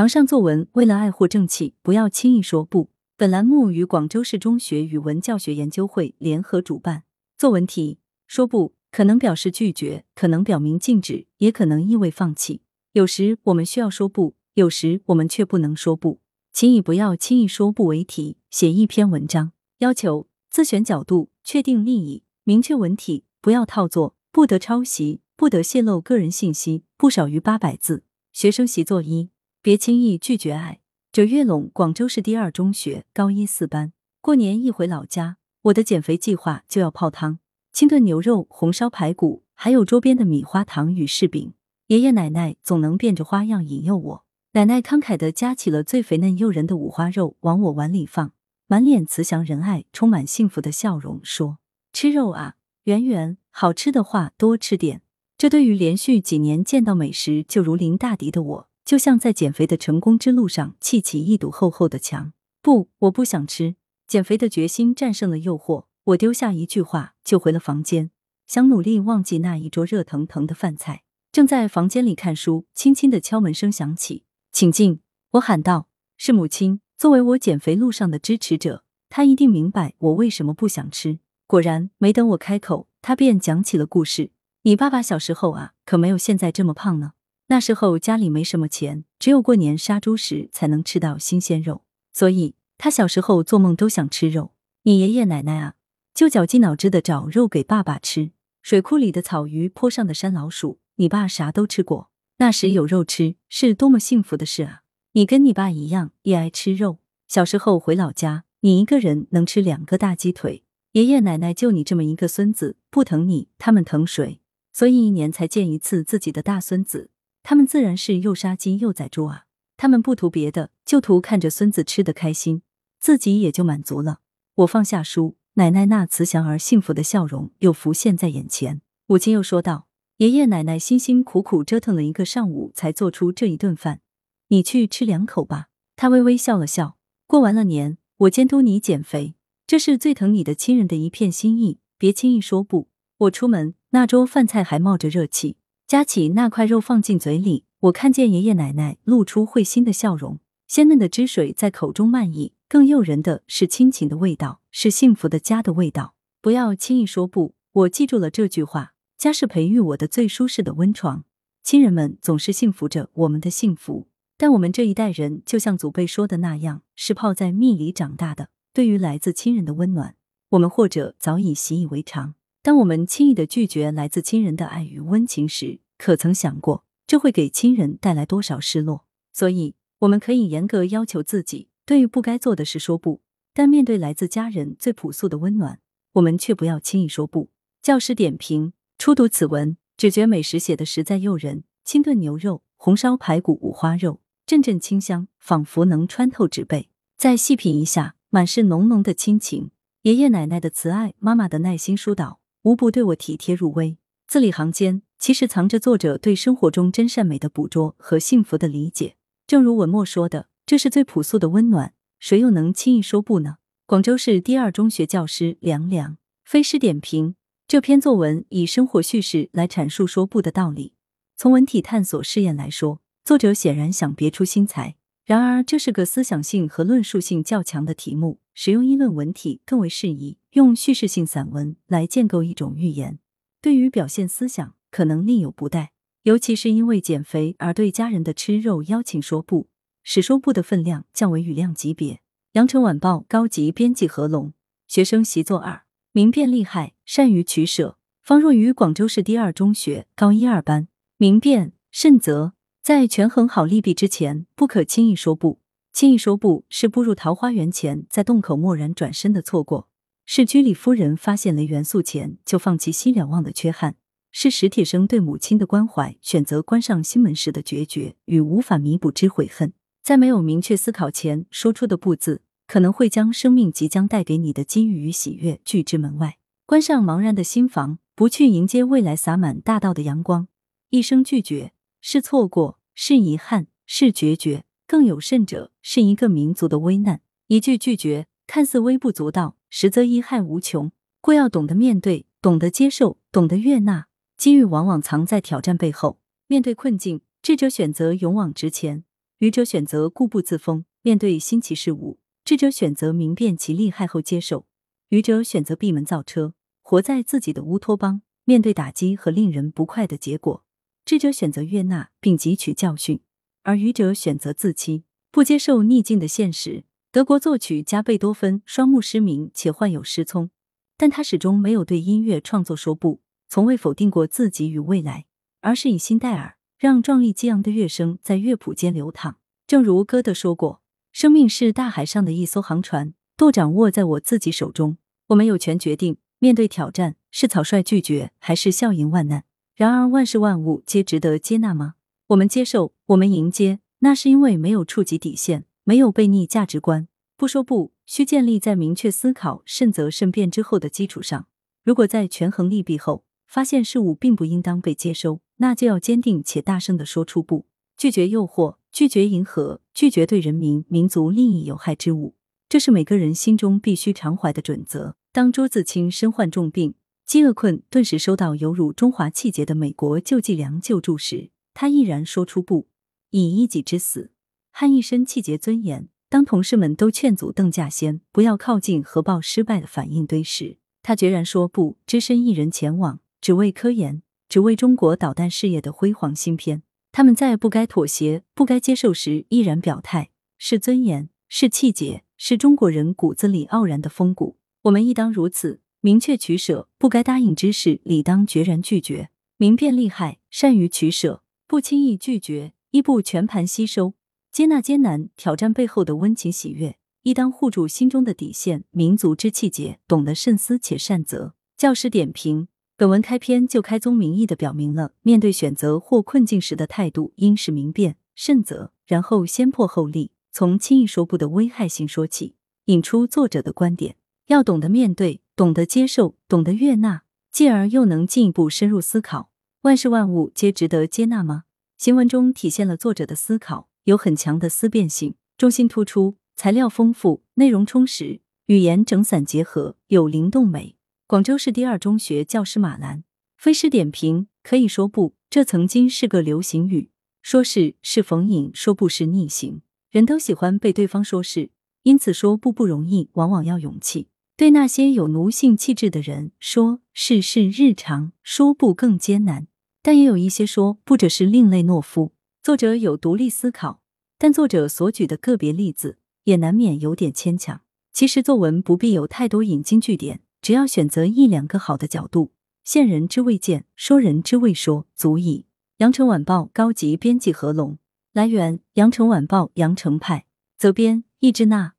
堂上作文，为了爱护正气，不要轻易说不。本栏目与广州市中学语文教学研究会联合主办。作文题：说不可能表示拒绝，可能表明禁止，也可能意味放弃。有时我们需要说不，有时我们却不能说不。请以不要轻易说不为题，写一篇文章。要求：自选角度，确定立意，明确文体，不要套作，不得抄袭，不得泄露个人信息，不少于八百字。学生习作一。别轻易拒绝爱。九月陇广州市第二中学高一四班，过年一回老家，我的减肥计划就要泡汤：清炖牛肉、红烧排骨，还有桌边的米花糖与柿饼。爷爷奶奶总能变着花样引诱我。奶奶慷慨的夹起了最肥嫩诱人的五花肉往我碗里放，满脸慈祥仁爱、充满幸福的笑容，说：“吃肉啊，圆圆，好吃的话多吃点。”这对于连续几年见到美食就如临大敌的我。就像在减肥的成功之路上砌起一堵厚厚的墙。不，我不想吃。减肥的决心战胜了诱惑，我丢下一句话就回了房间，想努力忘记那一桌热腾腾的饭菜。正在房间里看书，轻轻的敲门声响起，请进。我喊道：“是母亲。”作为我减肥路上的支持者，她一定明白我为什么不想吃。果然，没等我开口，她便讲起了故事：“你爸爸小时候啊，可没有现在这么胖呢。”那时候家里没什么钱，只有过年杀猪时才能吃到新鲜肉，所以他小时候做梦都想吃肉。你爷爷奶奶啊，就绞尽脑汁的找肉给爸爸吃。水库里的草鱼，坡上的山老鼠，你爸啥都吃过。那时有肉吃，是多么幸福的事啊！你跟你爸一样，也爱吃肉。小时候回老家，你一个人能吃两个大鸡腿，爷爷奶奶就你这么一个孙子，不疼你，他们疼谁？所以一年才见一次自己的大孙子。他们自然是又杀鸡又宰猪啊！他们不图别的，就图看着孙子吃得开心，自己也就满足了。我放下书，奶奶那慈祥而幸福的笑容又浮现在眼前。母亲又说道：“爷爷奶奶辛辛苦苦折腾了一个上午，才做出这一顿饭，你去吃两口吧。”他微微笑了笑。过完了年，我监督你减肥，这是最疼你的亲人的一片心意，别轻易说不。我出门，那桌饭菜还冒着热气。夹起那块肉放进嘴里，我看见爷爷奶奶露出会心的笑容，鲜嫩的汁水在口中漫溢，更诱人的是亲情的味道，是幸福的家的味道。不要轻易说不，我记住了这句话。家是培育我的最舒适的温床，亲人们总是幸福着我们的幸福。但我们这一代人，就像祖辈说的那样，是泡在蜜里长大的。对于来自亲人的温暖，我们或者早已习以为常。当我们轻易的拒绝来自亲人的爱与温情时，可曾想过这会给亲人带来多少失落？所以，我们可以严格要求自己，对于不该做的事说不。但面对来自家人最朴素的温暖，我们却不要轻易说不。教师点评：初读此文，只觉美食写的实在诱人，清炖牛肉、红烧排骨、五花肉，阵阵清香，仿佛能穿透纸背。再细品一下，满是浓浓的亲情，爷爷奶奶的慈爱，妈妈的耐心疏导。无不对我体贴入微，字里行间其实藏着作者对生活中真善美的捕捉和幸福的理解。正如文墨说的，这是最朴素的温暖，谁又能轻易说不呢？广州市第二中学教师梁梁飞诗点评这篇作文，以生活叙事来阐述说不的道理。从文体探索试验来说，作者显然想别出心裁。然而，这是个思想性和论述性较强的题目，使用议论文体更为适宜。用叙事性散文来建构一种寓言，对于表现思想可能另有不待。尤其是因为减肥而对家人的吃肉邀请说不，使说不的分量降为语量级别。羊城晚报高级编辑何龙，学生习作二，明辨利害，善于取舍。方若于广州市第二中学高一二班，明辨慎择。在权衡好利弊之前，不可轻易说不。轻易说不是步入桃花源前，在洞口蓦然转身的错过；是居里夫人发现了元素前就放弃西了望的缺憾；是史铁生对母亲的关怀，选择关上心门时的决绝与无法弥补之悔恨。在没有明确思考前说出的不字，可能会将生命即将带给你的机遇与喜悦拒之门外。关上茫然的心房，不去迎接未来洒满大道的阳光。一声拒绝。是错过，是遗憾，是决绝，更有甚者，是一个民族的危难。一句拒绝，看似微不足道，实则贻害无穷。故要懂得面对，懂得接受，懂得悦纳。机遇往往藏在挑战背后。面对困境，智者选择勇往直前，愚者选择固步自封，面对新奇事物；智者选择明辨其利害后接受；愚者选择闭门造车，活在自己的乌托邦，面对打击和令人不快的结果；智者选择悦纳并汲取教训，而愚者选择自欺，不接受逆境的现实。德国作曲家贝多芬双目失明且患有失聪，但他始终没有对音乐创作说不，从未否定过自己与未来，而是以心代耳，让壮丽激昂的乐声在乐谱间流淌。正如歌德说过：“生命是大海上的一艘航船，舵掌握在我自己手中，我们有权决定面对挑战是草率拒绝还是笑迎万难。然而，万事万物皆值得接纳吗？我们接受，我们迎接，那是因为没有触及底线。”没有悖逆价值观，不说不，需建立在明确思考、慎则慎辩之后的基础上。如果在权衡利弊后，发现事物并不应当被接收，那就要坚定且大声的说出不，拒绝诱惑，拒绝迎合，拒绝对人民、民族利益有害之物。这是每个人心中必须常怀的准则。当朱自清身患重病、饥饿困顿时收到有辱中华气节的美国救济粮救助时，他毅然说出不，以一己之死。汉一身气节尊严。当同事们都劝阻邓稼先不要靠近核爆失败的反应堆时，他决然说不，只身一人前往，只为科研，只为中国导弹事业的辉煌新篇。他们在不该妥协、不该接受时毅然表态，是尊严，是气节，是中国人骨子里傲然的风骨。我们亦当如此，明确取舍，不该答应之事，理当决然拒绝。明辨利害，善于取舍，不轻易拒绝，亦不全盘吸收。接纳艰难挑战背后的温情喜悦，亦当护住心中的底线。民族之气节，懂得慎思且善择。教师点评：本文开篇就开宗明义的表明了，面对选择或困境时的态度，应是明辨、慎择，然后先破后立。从轻易说不的危害性说起，引出作者的观点：要懂得面对，懂得接受，懂得悦纳，继而又能进一步深入思考：万事万物皆值得接纳吗？行文中体现了作者的思考。有很强的思辨性，中心突出，材料丰富，内容充实，语言整散结合，有灵动美。广州市第二中学教师马兰，非诗点评可以说不，这曾经是个流行语。说是是逢迎，说不是逆行。人都喜欢被对方说是，因此说不不容易，往往要勇气。对那些有奴性气质的人，说是是日常，说不更艰难。但也有一些说不者是另类懦夫。作者有独立思考，但作者所举的个别例子也难免有点牵强。其实作文不必有太多引经据典，只要选择一两个好的角度，见人之未见，说人之未说，足矣。羊城晚报高级编辑何龙，来源：羊城晚报羊城派，责编：易志娜。